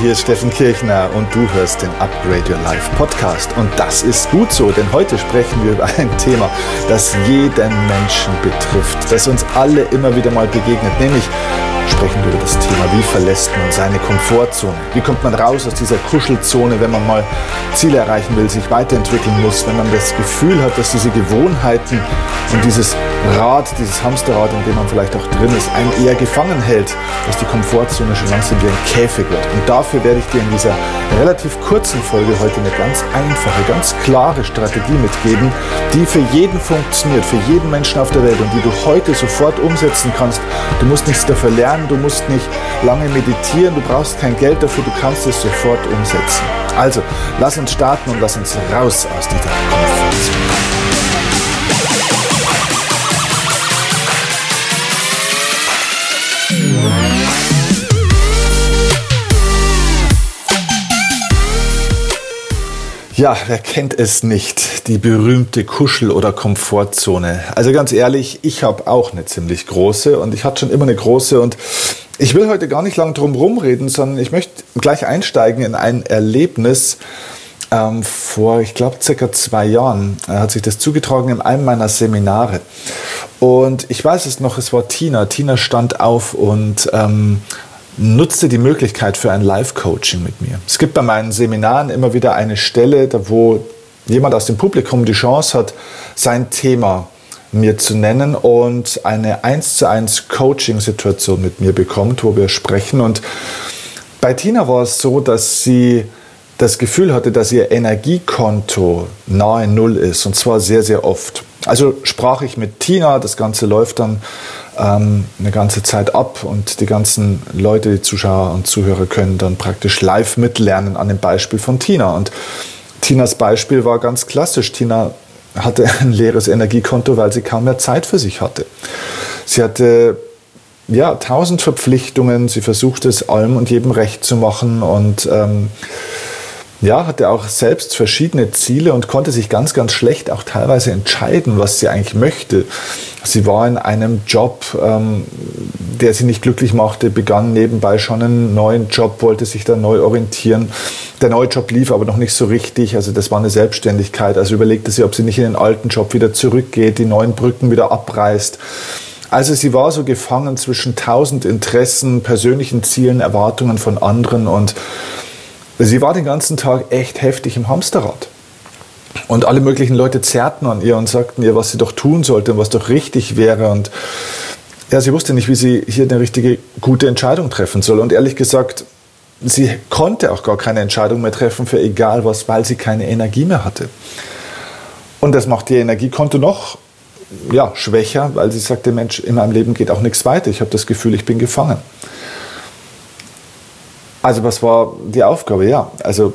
Hier ist Steffen Kirchner und du hörst den Upgrade Your Life Podcast. Und das ist gut so, denn heute sprechen wir über ein Thema, das jeden Menschen betrifft, das uns alle immer wieder mal begegnet, nämlich sprechen über das Thema, wie verlässt man seine Komfortzone? Wie kommt man raus aus dieser Kuschelzone, wenn man mal Ziele erreichen will, sich weiterentwickeln muss, wenn man das Gefühl hat, dass diese Gewohnheiten und dieses Rad, dieses Hamsterrad, in dem man vielleicht auch drin ist, einen eher gefangen hält, dass die Komfortzone schon langsam wie ein Käfig wird. Und dafür werde ich dir in dieser relativ kurzen Folge heute eine ganz einfache, ganz klare Strategie mitgeben, die für jeden funktioniert, für jeden Menschen auf der Welt und die du heute sofort umsetzen kannst. Du musst nichts dafür lernen, du musst nicht lange meditieren, du brauchst kein Geld dafür, du kannst es sofort umsetzen. Also, lass uns starten und lass uns raus aus dieser Komfortzone. Ja, wer kennt es nicht? Die berühmte Kuschel- oder Komfortzone. Also ganz ehrlich, ich habe auch eine ziemlich große und ich hatte schon immer eine große und ich will heute gar nicht lang drum rumreden, sondern ich möchte gleich einsteigen in ein Erlebnis. Ähm, vor, ich glaube, circa zwei Jahren äh, hat sich das zugetragen in einem meiner Seminare. Und ich weiß es noch, es war Tina. Tina stand auf und ähm, nutze die Möglichkeit für ein Live-Coaching mit mir. Es gibt bei meinen Seminaren immer wieder eine Stelle, wo jemand aus dem Publikum die Chance hat, sein Thema mir zu nennen und eine 1 zu 1 Coaching-Situation mit mir bekommt, wo wir sprechen. Und bei Tina war es so, dass sie das Gefühl hatte, dass ihr Energiekonto nahe Null ist und zwar sehr, sehr oft. Also sprach ich mit Tina, das Ganze läuft dann ähm, eine ganze Zeit ab und die ganzen Leute, die Zuschauer und Zuhörer können dann praktisch live mitlernen an dem Beispiel von Tina. Und Tinas Beispiel war ganz klassisch. Tina hatte ein leeres Energiekonto, weil sie kaum mehr Zeit für sich hatte. Sie hatte ja tausend Verpflichtungen. Sie versuchte es allem und jedem recht zu machen und ähm, ja, hatte auch selbst verschiedene Ziele und konnte sich ganz, ganz schlecht auch teilweise entscheiden, was sie eigentlich möchte. Sie war in einem Job, ähm, der sie nicht glücklich machte, begann nebenbei schon einen neuen Job, wollte sich da neu orientieren. Der neue Job lief aber noch nicht so richtig, also das war eine Selbstständigkeit. Also überlegte sie, ob sie nicht in den alten Job wieder zurückgeht, die neuen Brücken wieder abreißt. Also sie war so gefangen zwischen tausend Interessen, persönlichen Zielen, Erwartungen von anderen und Sie war den ganzen Tag echt heftig im Hamsterrad. Und alle möglichen Leute zerrten an ihr und sagten ihr, was sie doch tun sollte und was doch richtig wäre. Und ja, sie wusste nicht, wie sie hier eine richtige, gute Entscheidung treffen soll. Und ehrlich gesagt, sie konnte auch gar keine Entscheidung mehr treffen für egal was, weil sie keine Energie mehr hatte. Und das macht ihr Energiekonto noch ja, schwächer, weil sie sagte, Mensch, in meinem Leben geht auch nichts weiter. Ich habe das Gefühl, ich bin gefangen. Also was war die Aufgabe? Ja, also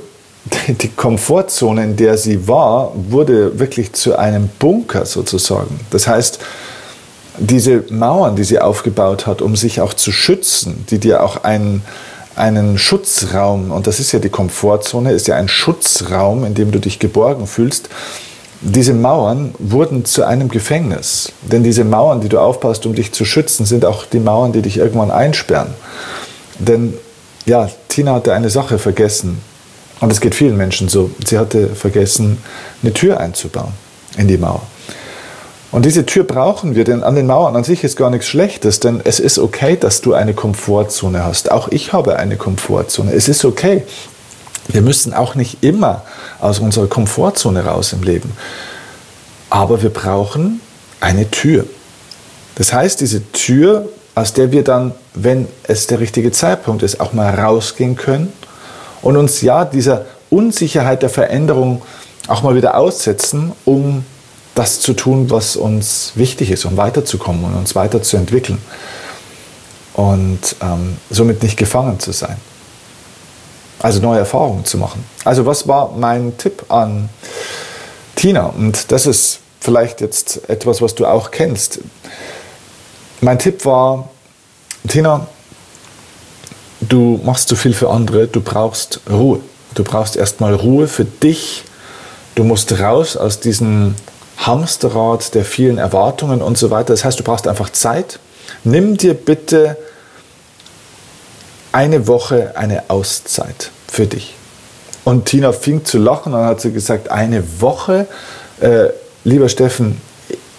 die Komfortzone, in der sie war, wurde wirklich zu einem Bunker sozusagen. Das heißt, diese Mauern, die sie aufgebaut hat, um sich auch zu schützen, die dir auch einen, einen Schutzraum, und das ist ja die Komfortzone, ist ja ein Schutzraum, in dem du dich geborgen fühlst, diese Mauern wurden zu einem Gefängnis. Denn diese Mauern, die du aufbaust, um dich zu schützen, sind auch die Mauern, die dich irgendwann einsperren. Denn ja, Tina hatte eine Sache vergessen. Und es geht vielen Menschen so. Sie hatte vergessen, eine Tür einzubauen in die Mauer. Und diese Tür brauchen wir, denn an den Mauern an sich ist gar nichts Schlechtes, denn es ist okay, dass du eine Komfortzone hast. Auch ich habe eine Komfortzone. Es ist okay. Wir müssen auch nicht immer aus unserer Komfortzone raus im Leben. Aber wir brauchen eine Tür. Das heißt, diese Tür aus der wir dann, wenn es der richtige Zeitpunkt ist, auch mal rausgehen können und uns ja dieser Unsicherheit der Veränderung auch mal wieder aussetzen, um das zu tun, was uns wichtig ist, um weiterzukommen und uns weiterzuentwickeln und ähm, somit nicht gefangen zu sein. Also neue Erfahrungen zu machen. Also was war mein Tipp an Tina? Und das ist vielleicht jetzt etwas, was du auch kennst. Mein Tipp war, Tina, du machst zu viel für andere, du brauchst Ruhe. Du brauchst erstmal Ruhe für dich. Du musst raus aus diesem Hamsterrad der vielen Erwartungen und so weiter. Das heißt, du brauchst einfach Zeit. Nimm dir bitte eine Woche eine Auszeit für dich. Und Tina fing zu lachen und hat sie gesagt, eine Woche, äh, lieber Steffen,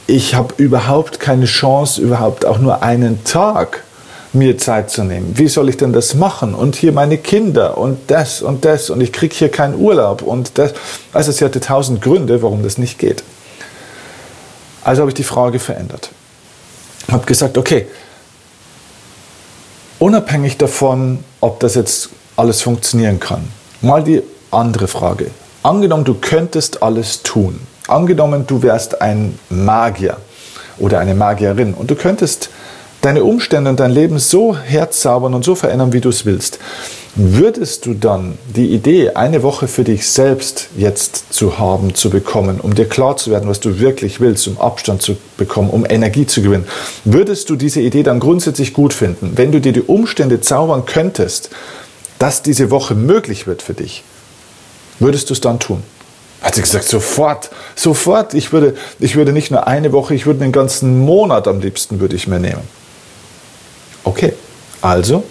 ich habe überhaupt keine Chance, überhaupt auch nur einen Tag mir Zeit zu nehmen. Wie soll ich denn das machen? Und hier meine Kinder und das und das und ich kriege hier keinen Urlaub und das. Also sie hatte tausend Gründe, warum das nicht geht. Also habe ich die Frage verändert. Habe gesagt, okay, unabhängig davon, ob das jetzt alles funktionieren kann, mal die andere Frage. Angenommen, du könntest alles tun. Angenommen, du wärst ein Magier oder eine Magierin und du könntest deine Umstände und dein Leben so herzaubern und so verändern, wie du es willst, würdest du dann die Idee, eine Woche für dich selbst jetzt zu haben, zu bekommen, um dir klar zu werden, was du wirklich willst, um Abstand zu bekommen, um Energie zu gewinnen, würdest du diese Idee dann grundsätzlich gut finden, wenn du dir die Umstände zaubern könntest, dass diese Woche möglich wird für dich? Würdest du es dann tun? Hat sie gesagt, sofort, sofort. Ich würde, ich würde nicht nur eine Woche, ich würde den ganzen Monat am liebsten würde ich mir nehmen. Okay, also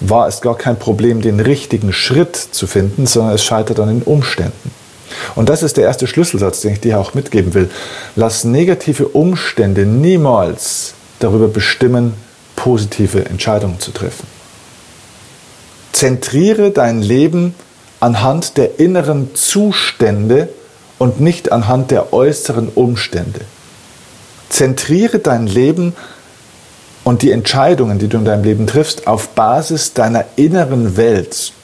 war es gar kein Problem, den richtigen Schritt zu finden, sondern es scheitert an den Umständen. Und das ist der erste Schlüsselsatz, den ich dir auch mitgeben will. Lass negative Umstände niemals darüber bestimmen, positive Entscheidungen zu treffen. Zentriere dein Leben anhand der inneren Zustände und nicht anhand der äußeren Umstände. Zentriere dein Leben und die Entscheidungen, die du in deinem Leben triffst, auf Basis deiner inneren Welt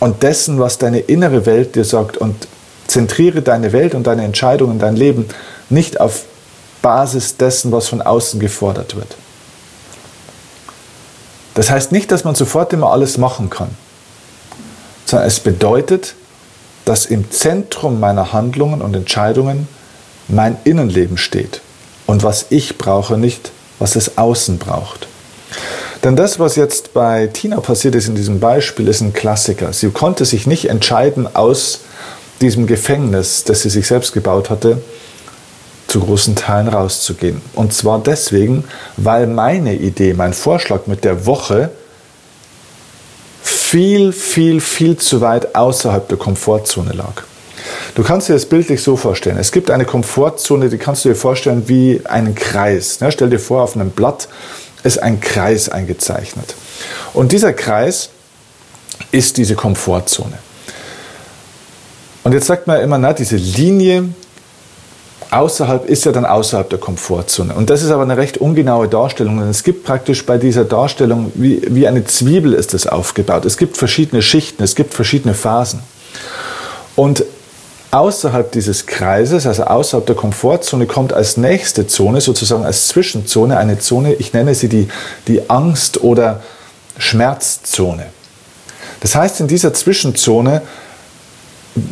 und dessen, was deine innere Welt dir sagt und zentriere deine Welt und deine Entscheidungen, dein Leben nicht auf Basis dessen, was von außen gefordert wird. Das heißt nicht, dass man sofort immer alles machen kann, sondern es bedeutet, dass im Zentrum meiner Handlungen und Entscheidungen mein Innenleben steht und was ich brauche, nicht was es außen braucht. Denn das, was jetzt bei Tina passiert ist in diesem Beispiel, ist ein Klassiker. Sie konnte sich nicht entscheiden, aus diesem Gefängnis, das sie sich selbst gebaut hatte, zu großen Teilen rauszugehen. Und zwar deswegen, weil meine Idee, mein Vorschlag mit der Woche viel, viel, viel zu weit außerhalb der Komfortzone lag. Du kannst dir das bildlich so vorstellen. Es gibt eine Komfortzone, die kannst du dir vorstellen wie einen Kreis. Ja, stell dir vor, auf einem Blatt ist ein Kreis eingezeichnet. Und dieser Kreis ist diese Komfortzone. Und jetzt sagt man immer, na, diese Linie außerhalb ist ja dann außerhalb der Komfortzone. Und das ist aber eine recht ungenaue Darstellung. Denn es gibt praktisch bei dieser Darstellung, wie, wie eine Zwiebel ist es aufgebaut. Es gibt verschiedene Schichten, es gibt verschiedene Phasen. Und Außerhalb dieses Kreises, also außerhalb der Komfortzone, kommt als nächste Zone, sozusagen als Zwischenzone, eine Zone, ich nenne sie die, die Angst- oder Schmerzzone. Das heißt, in dieser Zwischenzone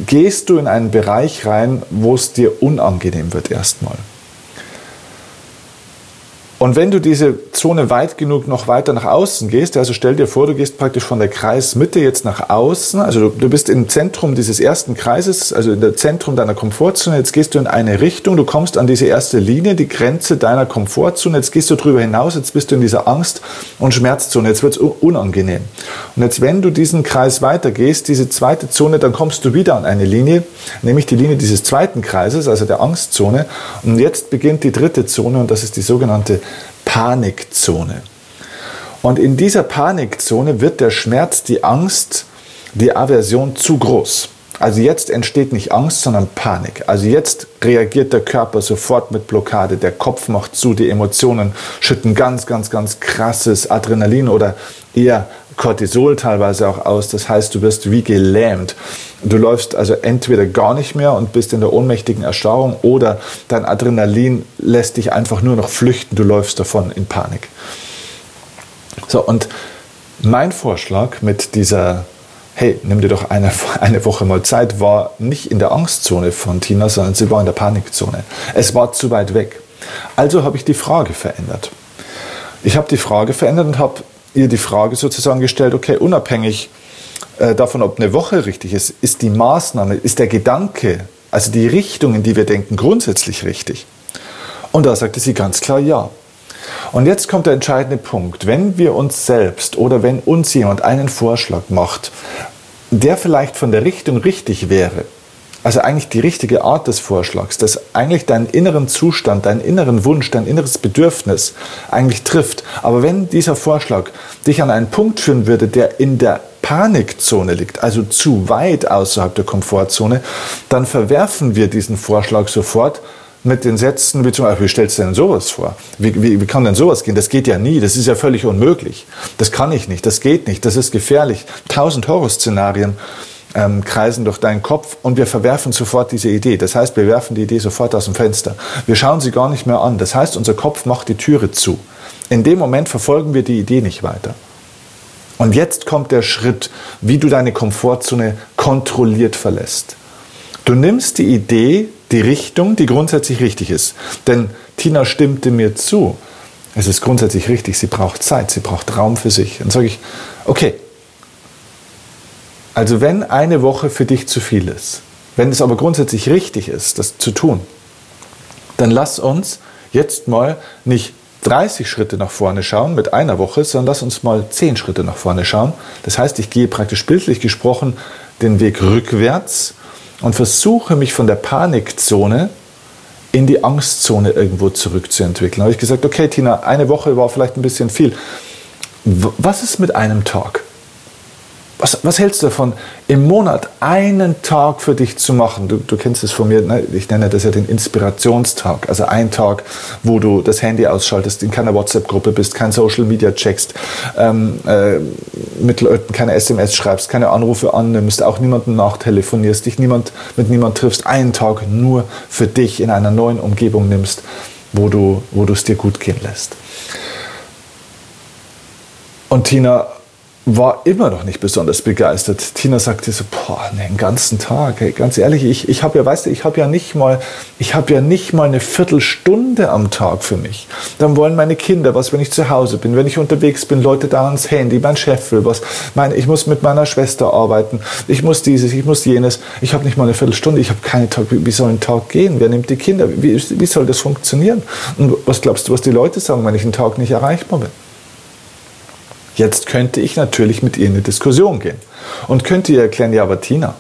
gehst du in einen Bereich rein, wo es dir unangenehm wird erstmal. Und wenn du diese Zone weit genug noch weiter nach außen gehst, also stell dir vor, du gehst praktisch von der Kreismitte jetzt nach außen, also du, du bist im Zentrum dieses ersten Kreises, also in der Zentrum deiner Komfortzone, jetzt gehst du in eine Richtung, du kommst an diese erste Linie, die Grenze deiner Komfortzone, jetzt gehst du drüber hinaus, jetzt bist du in dieser Angst- und Schmerzzone, jetzt wird es unangenehm. Und jetzt, wenn du diesen Kreis weitergehst, diese zweite Zone, dann kommst du wieder an eine Linie, nämlich die Linie dieses zweiten Kreises, also der Angstzone. Und jetzt beginnt die dritte Zone und das ist die sogenannte Panikzone. Und in dieser Panikzone wird der Schmerz, die Angst, die Aversion zu groß. Also jetzt entsteht nicht Angst, sondern Panik. Also jetzt reagiert der Körper sofort mit Blockade, der Kopf macht zu, die Emotionen schütten ganz, ganz, ganz krasses Adrenalin oder eher Cortisol teilweise auch aus. Das heißt, du wirst wie gelähmt. Du läufst also entweder gar nicht mehr und bist in der ohnmächtigen Erstarrung oder dein Adrenalin lässt dich einfach nur noch flüchten. Du läufst davon in Panik. So, und mein Vorschlag mit dieser, hey, nimm dir doch eine, eine Woche mal Zeit, war nicht in der Angstzone von Tina, sondern sie war in der Panikzone. Es war zu weit weg. Also habe ich die Frage verändert. Ich habe die Frage verändert und habe ihr die Frage sozusagen gestellt, okay, unabhängig äh, davon, ob eine Woche richtig ist, ist die Maßnahme, ist der Gedanke, also die Richtung, in die wir denken, grundsätzlich richtig? Und da sagte sie ganz klar ja. Und jetzt kommt der entscheidende Punkt. Wenn wir uns selbst oder wenn uns jemand einen Vorschlag macht, der vielleicht von der Richtung richtig wäre, also eigentlich die richtige Art des Vorschlags, das eigentlich deinen inneren Zustand, deinen inneren Wunsch, dein inneres Bedürfnis eigentlich trifft. Aber wenn dieser Vorschlag dich an einen Punkt führen würde, der in der Panikzone liegt, also zu weit außerhalb der Komfortzone, dann verwerfen wir diesen Vorschlag sofort mit den Sätzen wie zum Beispiel, wie stellst du denn sowas vor? Wie, wie, wie kann denn sowas gehen? Das geht ja nie, das ist ja völlig unmöglich. Das kann ich nicht, das geht nicht, das ist gefährlich. Tausend Horrorszenarien ähm, kreisen durch deinen Kopf und wir verwerfen sofort diese Idee. Das heißt, wir werfen die Idee sofort aus dem Fenster. Wir schauen sie gar nicht mehr an. Das heißt, unser Kopf macht die Türe zu. In dem Moment verfolgen wir die Idee nicht weiter. Und jetzt kommt der Schritt, wie du deine Komfortzone kontrolliert verlässt. Du nimmst die Idee, die Richtung, die grundsätzlich richtig ist. Denn Tina stimmte mir zu. Es ist grundsätzlich richtig, sie braucht Zeit, sie braucht Raum für sich. Dann sage ich, okay, also wenn eine Woche für dich zu viel ist, wenn es aber grundsätzlich richtig ist, das zu tun, dann lass uns jetzt mal nicht 30 Schritte nach vorne schauen mit einer Woche, sondern lass uns mal 10 Schritte nach vorne schauen. Das heißt, ich gehe praktisch bildlich gesprochen den Weg rückwärts und versuche mich von der Panikzone in die Angstzone irgendwo zurückzuentwickeln. Da habe ich gesagt, okay Tina, eine Woche war vielleicht ein bisschen viel. Was ist mit einem Tag? Was, was, hältst du davon, im Monat einen Tag für dich zu machen? Du, du kennst es von mir, ne? ich nenne das ja den Inspirationstag. Also ein Tag, wo du das Handy ausschaltest, in keiner WhatsApp-Gruppe bist, kein Social Media checkst, ähm, äh, mit Leuten keine SMS schreibst, keine Anrufe annimmst, auch niemanden nachtelefonierst, dich niemand, mit niemand triffst. Einen Tag nur für dich in einer neuen Umgebung nimmst, wo du, wo du es dir gut gehen lässt. Und Tina, war immer noch nicht besonders begeistert. Tina sagte so, boah, ne, den ganzen Tag, ey, ganz ehrlich, ich, ich habe ja, weißt du, ich habe ja nicht mal, ich habe ja nicht mal eine Viertelstunde am Tag für mich. Dann wollen meine Kinder was, wenn ich zu Hause bin, wenn ich unterwegs bin, Leute da ans Handy, mein Chef will was, mein, ich muss mit meiner Schwester arbeiten, ich muss dieses, ich muss jenes, ich habe nicht mal eine Viertelstunde, ich habe keinen Tag, wie, wie soll ein Tag gehen? Wer nimmt die Kinder? Wie, wie soll das funktionieren? Und was glaubst du, was die Leute sagen, wenn ich einen Tag nicht erreichbar bin? Jetzt könnte ich natürlich mit ihr in eine Diskussion gehen und könnte ihr erklären, ja, aber Tina,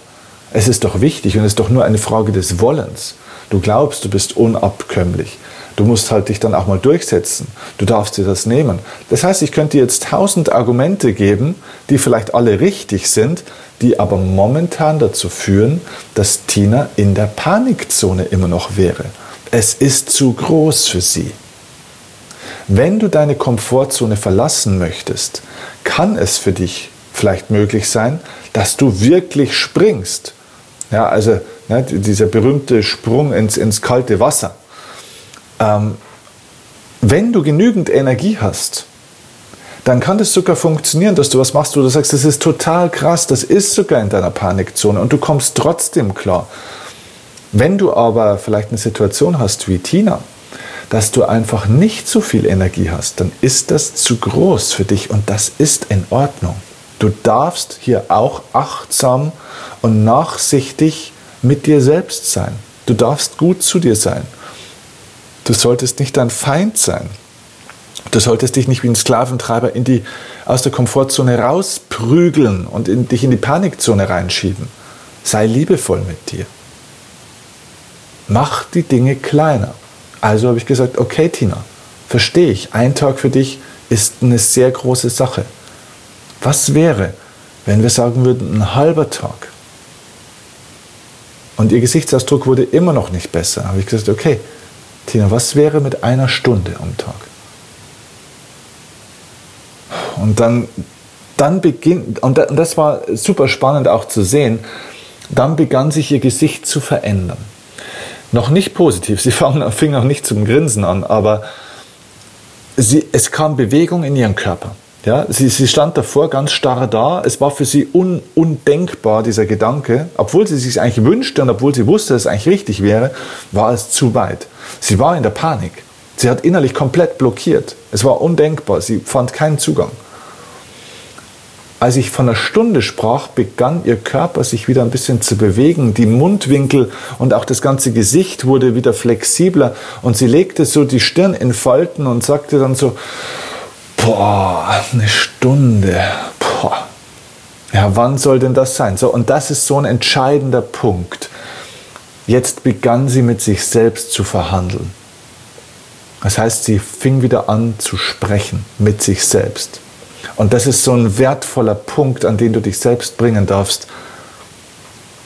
es ist doch wichtig und es ist doch nur eine Frage des Wollens. Du glaubst, du bist unabkömmlich. Du musst halt dich dann auch mal durchsetzen. Du darfst dir das nehmen. Das heißt, ich könnte jetzt tausend Argumente geben, die vielleicht alle richtig sind, die aber momentan dazu führen, dass Tina in der Panikzone immer noch wäre. Es ist zu groß für sie. Wenn du deine Komfortzone verlassen möchtest, kann es für dich vielleicht möglich sein, dass du wirklich springst. Ja, also ne, dieser berühmte Sprung ins, ins kalte Wasser. Ähm, wenn du genügend Energie hast, dann kann das sogar funktionieren, dass du was machst, wo du sagst, das ist total krass, das ist sogar in deiner Panikzone und du kommst trotzdem klar. Wenn du aber vielleicht eine Situation hast wie Tina, dass du einfach nicht so viel Energie hast, dann ist das zu groß für dich und das ist in Ordnung. Du darfst hier auch achtsam und nachsichtig mit dir selbst sein. Du darfst gut zu dir sein. Du solltest nicht dein Feind sein. Du solltest dich nicht wie ein Sklaventreiber in die, aus der Komfortzone rausprügeln und in, dich in die Panikzone reinschieben. Sei liebevoll mit dir. Mach die Dinge kleiner. Also habe ich gesagt, okay Tina, verstehe ich, ein Tag für dich ist eine sehr große Sache. Was wäre, wenn wir sagen würden, ein halber Tag? Und ihr Gesichtsausdruck wurde immer noch nicht besser. Habe ich gesagt, okay, Tina, was wäre mit einer Stunde am Tag? Und dann, dann beginnt, und das war super spannend auch zu sehen, dann begann sich ihr Gesicht zu verändern noch nicht positiv. Sie fing noch nicht zum Grinsen an, aber sie, es kam Bewegung in ihren Körper. Ja, sie, sie stand davor ganz starr da. Es war für sie un, undenkbar, dieser Gedanke. Obwohl sie sich eigentlich wünschte und obwohl sie wusste, dass es eigentlich richtig wäre, war es zu weit. Sie war in der Panik. Sie hat innerlich komplett blockiert. Es war undenkbar. Sie fand keinen Zugang. Als ich von einer Stunde sprach, begann ihr Körper sich wieder ein bisschen zu bewegen. Die Mundwinkel und auch das ganze Gesicht wurde wieder flexibler. Und sie legte so die Stirn in Falten und sagte dann so, boah, eine Stunde, boah. Ja, wann soll denn das sein? So, und das ist so ein entscheidender Punkt. Jetzt begann sie mit sich selbst zu verhandeln. Das heißt, sie fing wieder an zu sprechen mit sich selbst. Und das ist so ein wertvoller Punkt, an den du dich selbst bringen darfst,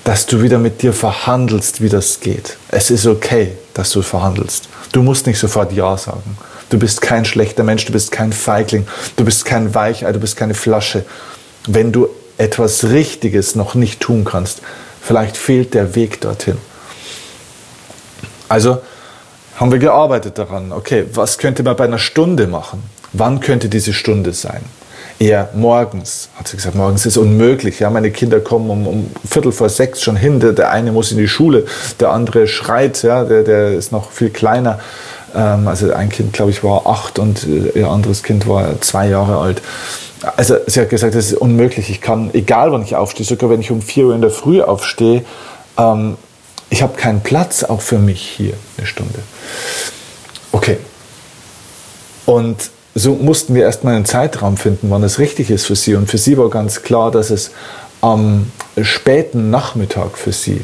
dass du wieder mit dir verhandelst, wie das geht. Es ist okay, dass du verhandelst. Du musst nicht sofort Ja sagen. Du bist kein schlechter Mensch, du bist kein Feigling, du bist kein Weichei, du bist keine Flasche. Wenn du etwas Richtiges noch nicht tun kannst, vielleicht fehlt der Weg dorthin. Also haben wir gearbeitet daran, okay, was könnte man bei einer Stunde machen? Wann könnte diese Stunde sein? Eher morgens. Hat sie gesagt, morgens ist unmöglich. Ja, meine Kinder kommen um, um Viertel vor sechs schon hin. Der, der, eine muss in die Schule, der andere schreit, ja, der, der ist noch viel kleiner. Ähm, also ein Kind, glaube ich, war acht und äh, ihr anderes Kind war zwei Jahre alt. Also sie hat gesagt, das ist unmöglich. Ich kann, egal wann ich aufstehe, sogar wenn ich um vier Uhr in der Früh aufstehe, ähm, ich habe keinen Platz auch für mich hier eine Stunde. Okay. Und so mussten wir erstmal einen Zeitraum finden, wann es richtig ist für sie. Und für sie war ganz klar, dass es am späten Nachmittag für sie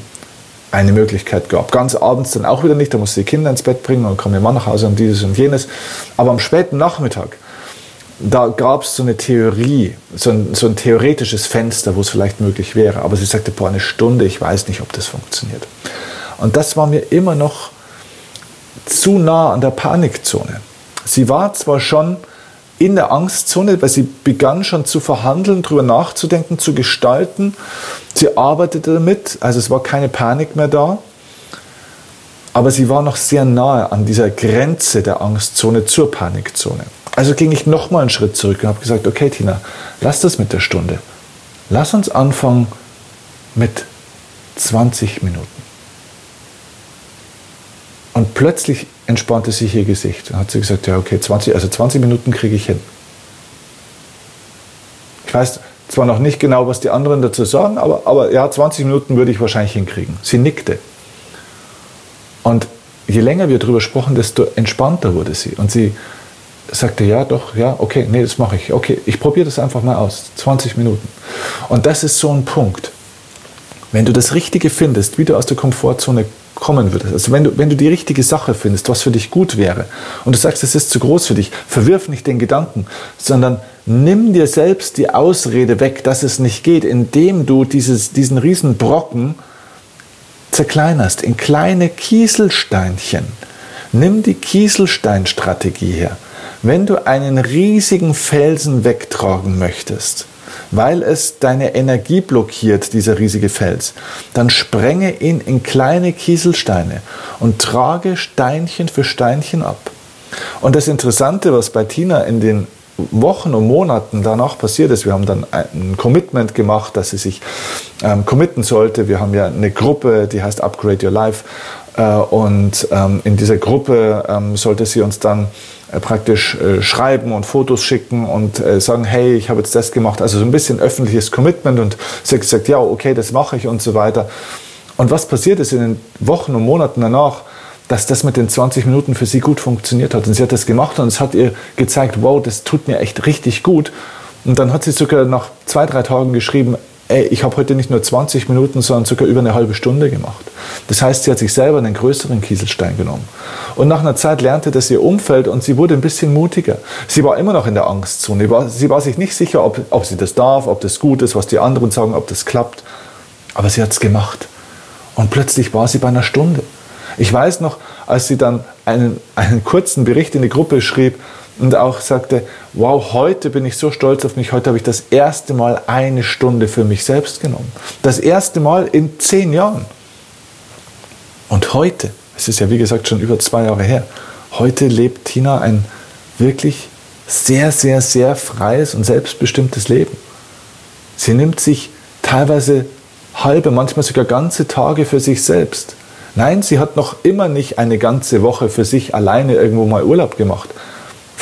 eine Möglichkeit gab. Ganz abends dann auch wieder nicht, da musste die Kinder ins Bett bringen und kam ihr Mann nach Hause und dieses und jenes. Aber am späten Nachmittag, da gab es so eine Theorie, so ein, so ein theoretisches Fenster, wo es vielleicht möglich wäre. Aber sie sagte, boah, eine Stunde, ich weiß nicht, ob das funktioniert. Und das war mir immer noch zu nah an der Panikzone. Sie war zwar schon in der Angstzone, weil sie begann schon zu verhandeln, darüber nachzudenken, zu gestalten. Sie arbeitete damit, also es war keine Panik mehr da. Aber sie war noch sehr nahe an dieser Grenze der Angstzone zur Panikzone. Also ging ich nochmal einen Schritt zurück und habe gesagt, okay Tina, lass das mit der Stunde. Lass uns anfangen mit 20 Minuten. Und plötzlich entspannte sich ihr Gesicht. Dann hat sie gesagt, ja, okay, 20, also 20 Minuten kriege ich hin. Ich weiß zwar noch nicht genau, was die anderen dazu sagen, aber, aber ja, 20 Minuten würde ich wahrscheinlich hinkriegen. Sie nickte. Und je länger wir darüber sprachen, desto entspannter wurde sie. Und sie sagte, ja, doch, ja, okay, nee, das mache ich. Okay, ich probiere das einfach mal aus. 20 Minuten. Und das ist so ein Punkt. Wenn du das Richtige findest, wie du aus der Komfortzone kommen würdest, also wenn du, wenn du die richtige Sache findest, was für dich gut wäre, und du sagst, es ist zu groß für dich, verwirf nicht den Gedanken, sondern nimm dir selbst die Ausrede weg, dass es nicht geht, indem du dieses, diesen riesen Brocken zerkleinerst in kleine Kieselsteinchen. Nimm die Kieselsteinstrategie her. Wenn du einen riesigen Felsen wegtragen möchtest, weil es deine Energie blockiert, dieser riesige Fels, dann sprenge ihn in kleine Kieselsteine und trage Steinchen für Steinchen ab. Und das Interessante, was bei Tina in den Wochen und Monaten danach passiert ist, wir haben dann ein Commitment gemacht, dass sie sich ähm, committen sollte. Wir haben ja eine Gruppe, die heißt Upgrade Your Life. Äh, und ähm, in dieser Gruppe ähm, sollte sie uns dann praktisch äh, schreiben und Fotos schicken und äh, sagen, hey, ich habe jetzt das gemacht. Also so ein bisschen öffentliches Commitment und sie hat gesagt, ja, okay, das mache ich und so weiter. Und was passiert ist in den Wochen und Monaten danach, dass das mit den 20 Minuten für sie gut funktioniert hat. Und sie hat das gemacht und es hat ihr gezeigt, wow, das tut mir echt richtig gut. Und dann hat sie sogar nach zwei, drei Tagen geschrieben, ey, ich habe heute nicht nur 20 Minuten, sondern sogar über eine halbe Stunde gemacht. Das heißt, sie hat sich selber einen größeren Kieselstein genommen. Und nach einer Zeit lernte das ihr Umfeld und sie wurde ein bisschen mutiger. Sie war immer noch in der Angstzone. Sie war sich nicht sicher, ob, ob sie das darf, ob das gut ist, was die anderen sagen, ob das klappt. Aber sie hat es gemacht. Und plötzlich war sie bei einer Stunde. Ich weiß noch, als sie dann einen, einen kurzen Bericht in die Gruppe schrieb, und auch sagte, wow, heute bin ich so stolz auf mich, heute habe ich das erste Mal eine Stunde für mich selbst genommen. Das erste Mal in zehn Jahren. Und heute, es ist ja wie gesagt schon über zwei Jahre her, heute lebt Tina ein wirklich sehr, sehr, sehr freies und selbstbestimmtes Leben. Sie nimmt sich teilweise halbe, manchmal sogar ganze Tage für sich selbst. Nein, sie hat noch immer nicht eine ganze Woche für sich alleine irgendwo mal Urlaub gemacht.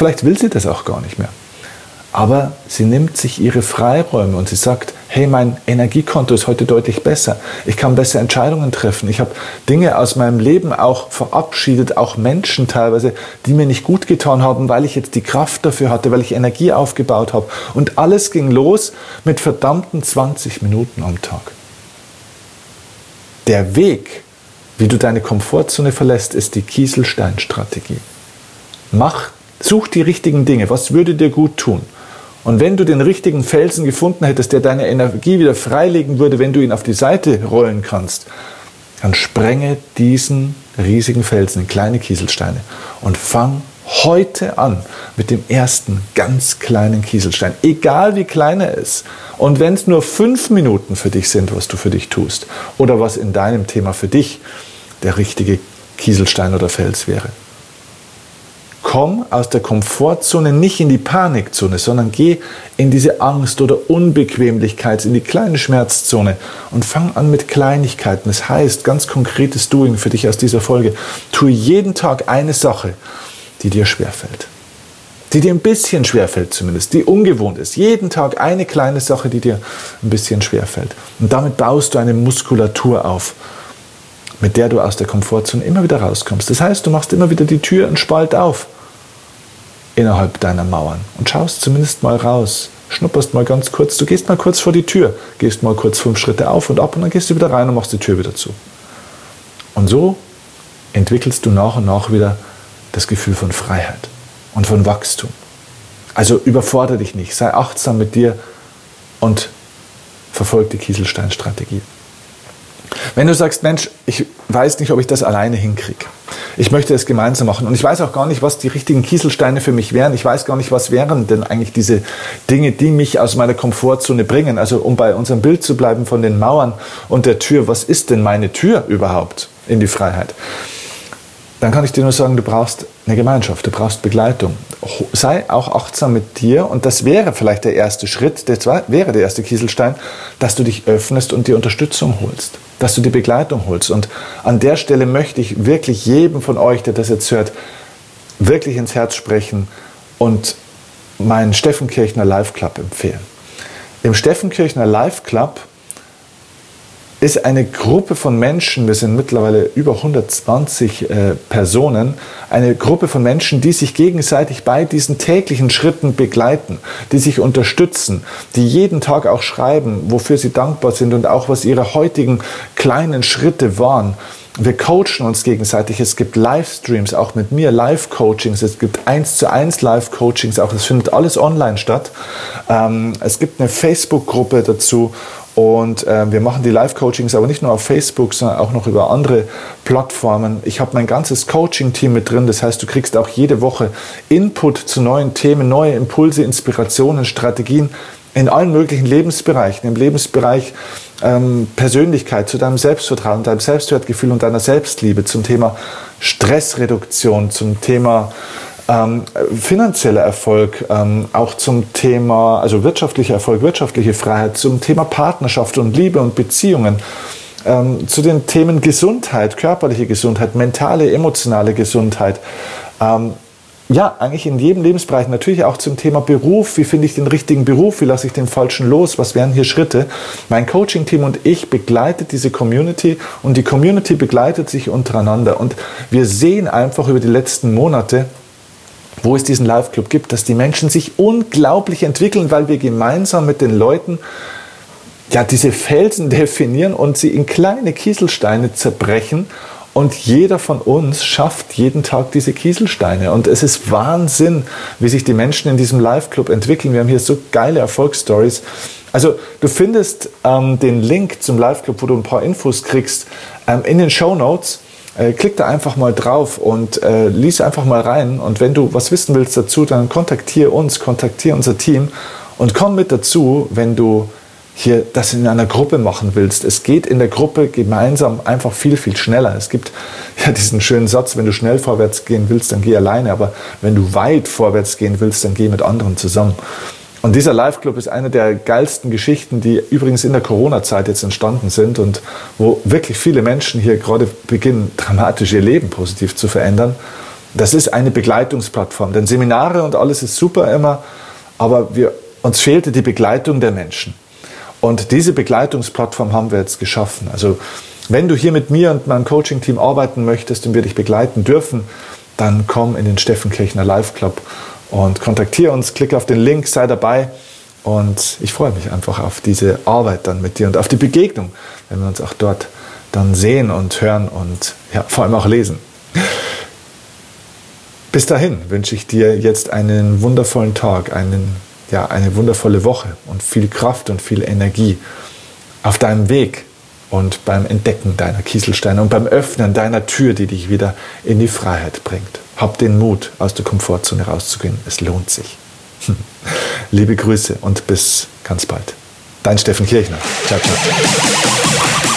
Vielleicht will sie das auch gar nicht mehr. Aber sie nimmt sich ihre Freiräume und sie sagt, hey, mein Energiekonto ist heute deutlich besser. Ich kann besser Entscheidungen treffen. Ich habe Dinge aus meinem Leben auch verabschiedet, auch Menschen teilweise, die mir nicht gut getan haben, weil ich jetzt die Kraft dafür hatte, weil ich Energie aufgebaut habe. Und alles ging los mit verdammten 20 Minuten am Tag. Der Weg, wie du deine Komfortzone verlässt, ist die Kieselstein-Strategie. Mach, such die richtigen Dinge. Was würde dir gut tun? Und wenn du den richtigen Felsen gefunden hättest, der deine Energie wieder freilegen würde, wenn du ihn auf die Seite rollen kannst, dann sprenge diesen riesigen Felsen in kleine Kieselsteine und fang heute an mit dem ersten ganz kleinen Kieselstein, egal wie klein er ist. Und wenn es nur fünf Minuten für dich sind, was du für dich tust, oder was in deinem Thema für dich der richtige Kieselstein oder Fels wäre komm aus der Komfortzone nicht in die Panikzone, sondern geh in diese Angst oder Unbequemlichkeit, in die kleine Schmerzzone und fang an mit Kleinigkeiten. Das heißt, ganz konkretes Doing für dich aus dieser Folge. Tue jeden Tag eine Sache, die dir schwerfällt. Die dir ein bisschen schwerfällt zumindest, die ungewohnt ist. Jeden Tag eine kleine Sache, die dir ein bisschen schwerfällt. Und damit baust du eine Muskulatur auf mit der du aus der Komfortzone immer wieder rauskommst. Das heißt, du machst immer wieder die Tür einen Spalt auf innerhalb deiner Mauern und schaust zumindest mal raus, schnupperst mal ganz kurz, du gehst mal kurz vor die Tür, gehst mal kurz fünf Schritte auf und ab und dann gehst du wieder rein und machst die Tür wieder zu. Und so entwickelst du nach und nach wieder das Gefühl von Freiheit und von Wachstum. Also überfordere dich nicht, sei achtsam mit dir und verfolge die Kieselstein-Strategie. Wenn du sagst, Mensch, ich weiß nicht, ob ich das alleine hinkriege. Ich möchte es gemeinsam machen. Und ich weiß auch gar nicht, was die richtigen Kieselsteine für mich wären. Ich weiß gar nicht, was wären denn eigentlich diese Dinge, die mich aus meiner Komfortzone bringen. Also um bei unserem Bild zu bleiben von den Mauern und der Tür, was ist denn meine Tür überhaupt in die Freiheit? dann kann ich dir nur sagen, du brauchst eine Gemeinschaft, du brauchst Begleitung. Sei auch achtsam mit dir und das wäre vielleicht der erste Schritt, das wäre der erste Kieselstein, dass du dich öffnest und die Unterstützung holst, dass du die Begleitung holst. Und an der Stelle möchte ich wirklich jedem von euch, der das jetzt hört, wirklich ins Herz sprechen und meinen Steffenkirchner Live Club empfehlen. Im Steffenkirchner Live Club ist eine Gruppe von Menschen, wir sind mittlerweile über 120 äh, Personen, eine Gruppe von Menschen, die sich gegenseitig bei diesen täglichen Schritten begleiten, die sich unterstützen, die jeden Tag auch schreiben, wofür sie dankbar sind und auch was ihre heutigen kleinen Schritte waren. Wir coachen uns gegenseitig. Es gibt Livestreams, auch mit mir, Live-Coachings. Es gibt eins zu eins Live-Coachings, auch es findet alles online statt. Ähm, es gibt eine Facebook-Gruppe dazu und äh, wir machen die Live-Coachings aber nicht nur auf Facebook, sondern auch noch über andere Plattformen. Ich habe mein ganzes Coaching-Team mit drin. Das heißt, du kriegst auch jede Woche Input zu neuen Themen, neue Impulse, Inspirationen, Strategien in allen möglichen Lebensbereichen. Im Lebensbereich ähm, Persönlichkeit, zu deinem Selbstvertrauen, deinem Selbstwertgefühl und deiner Selbstliebe, zum Thema Stressreduktion, zum Thema ähm, finanzieller Erfolg, ähm, auch zum Thema, also wirtschaftlicher Erfolg, wirtschaftliche Freiheit, zum Thema Partnerschaft und Liebe und Beziehungen, ähm, zu den Themen Gesundheit, körperliche Gesundheit, mentale, emotionale Gesundheit. Ähm, ja, eigentlich in jedem Lebensbereich, natürlich auch zum Thema Beruf. Wie finde ich den richtigen Beruf? Wie lasse ich den falschen los? Was wären hier Schritte? Mein Coaching-Team und ich begleitet diese Community und die Community begleitet sich untereinander. Und wir sehen einfach über die letzten Monate, wo es diesen Live-Club gibt, dass die Menschen sich unglaublich entwickeln, weil wir gemeinsam mit den Leuten ja diese Felsen definieren und sie in kleine Kieselsteine zerbrechen und jeder von uns schafft jeden Tag diese Kieselsteine. Und es ist Wahnsinn, wie sich die Menschen in diesem Live-Club entwickeln. Wir haben hier so geile Erfolgsstories. Also du findest ähm, den Link zum Live-Club, wo du ein paar Infos kriegst, ähm, in den Show Notes. Äh, klick da einfach mal drauf und äh, lies einfach mal rein. Und wenn du was wissen willst dazu, dann kontaktiere uns, kontaktiere unser Team und komm mit dazu, wenn du hier das in einer Gruppe machen willst. Es geht in der Gruppe gemeinsam einfach viel, viel schneller. Es gibt ja diesen schönen Satz, wenn du schnell vorwärts gehen willst, dann geh alleine, aber wenn du weit vorwärts gehen willst, dann geh mit anderen zusammen. Und dieser Live-Club ist eine der geilsten Geschichten, die übrigens in der Corona-Zeit jetzt entstanden sind und wo wirklich viele Menschen hier gerade beginnen, dramatisch ihr Leben positiv zu verändern. Das ist eine Begleitungsplattform. Denn Seminare und alles ist super immer, aber wir, uns fehlte die Begleitung der Menschen. Und diese Begleitungsplattform haben wir jetzt geschaffen. Also wenn du hier mit mir und meinem Coaching-Team arbeiten möchtest und wir dich begleiten dürfen, dann komm in den Steffen Kirchner Live Club und kontaktiere uns, klick auf den Link, sei dabei. Und ich freue mich einfach auf diese Arbeit dann mit dir und auf die Begegnung, wenn wir uns auch dort dann sehen und hören und ja, vor allem auch lesen. Bis dahin wünsche ich dir jetzt einen wundervollen Tag, einen, ja, eine wundervolle Woche und viel Kraft und viel Energie auf deinem Weg und beim Entdecken deiner Kieselsteine und beim Öffnen deiner Tür, die dich wieder in die Freiheit bringt. Hab den Mut, aus der Komfortzone rauszugehen. Es lohnt sich. Liebe Grüße und bis ganz bald. Dein Steffen Kirchner. Ciao, ciao.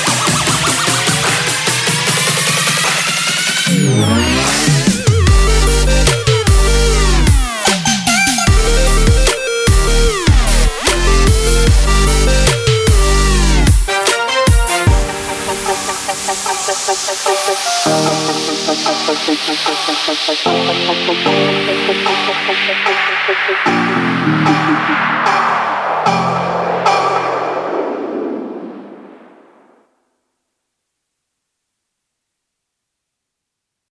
Thank you.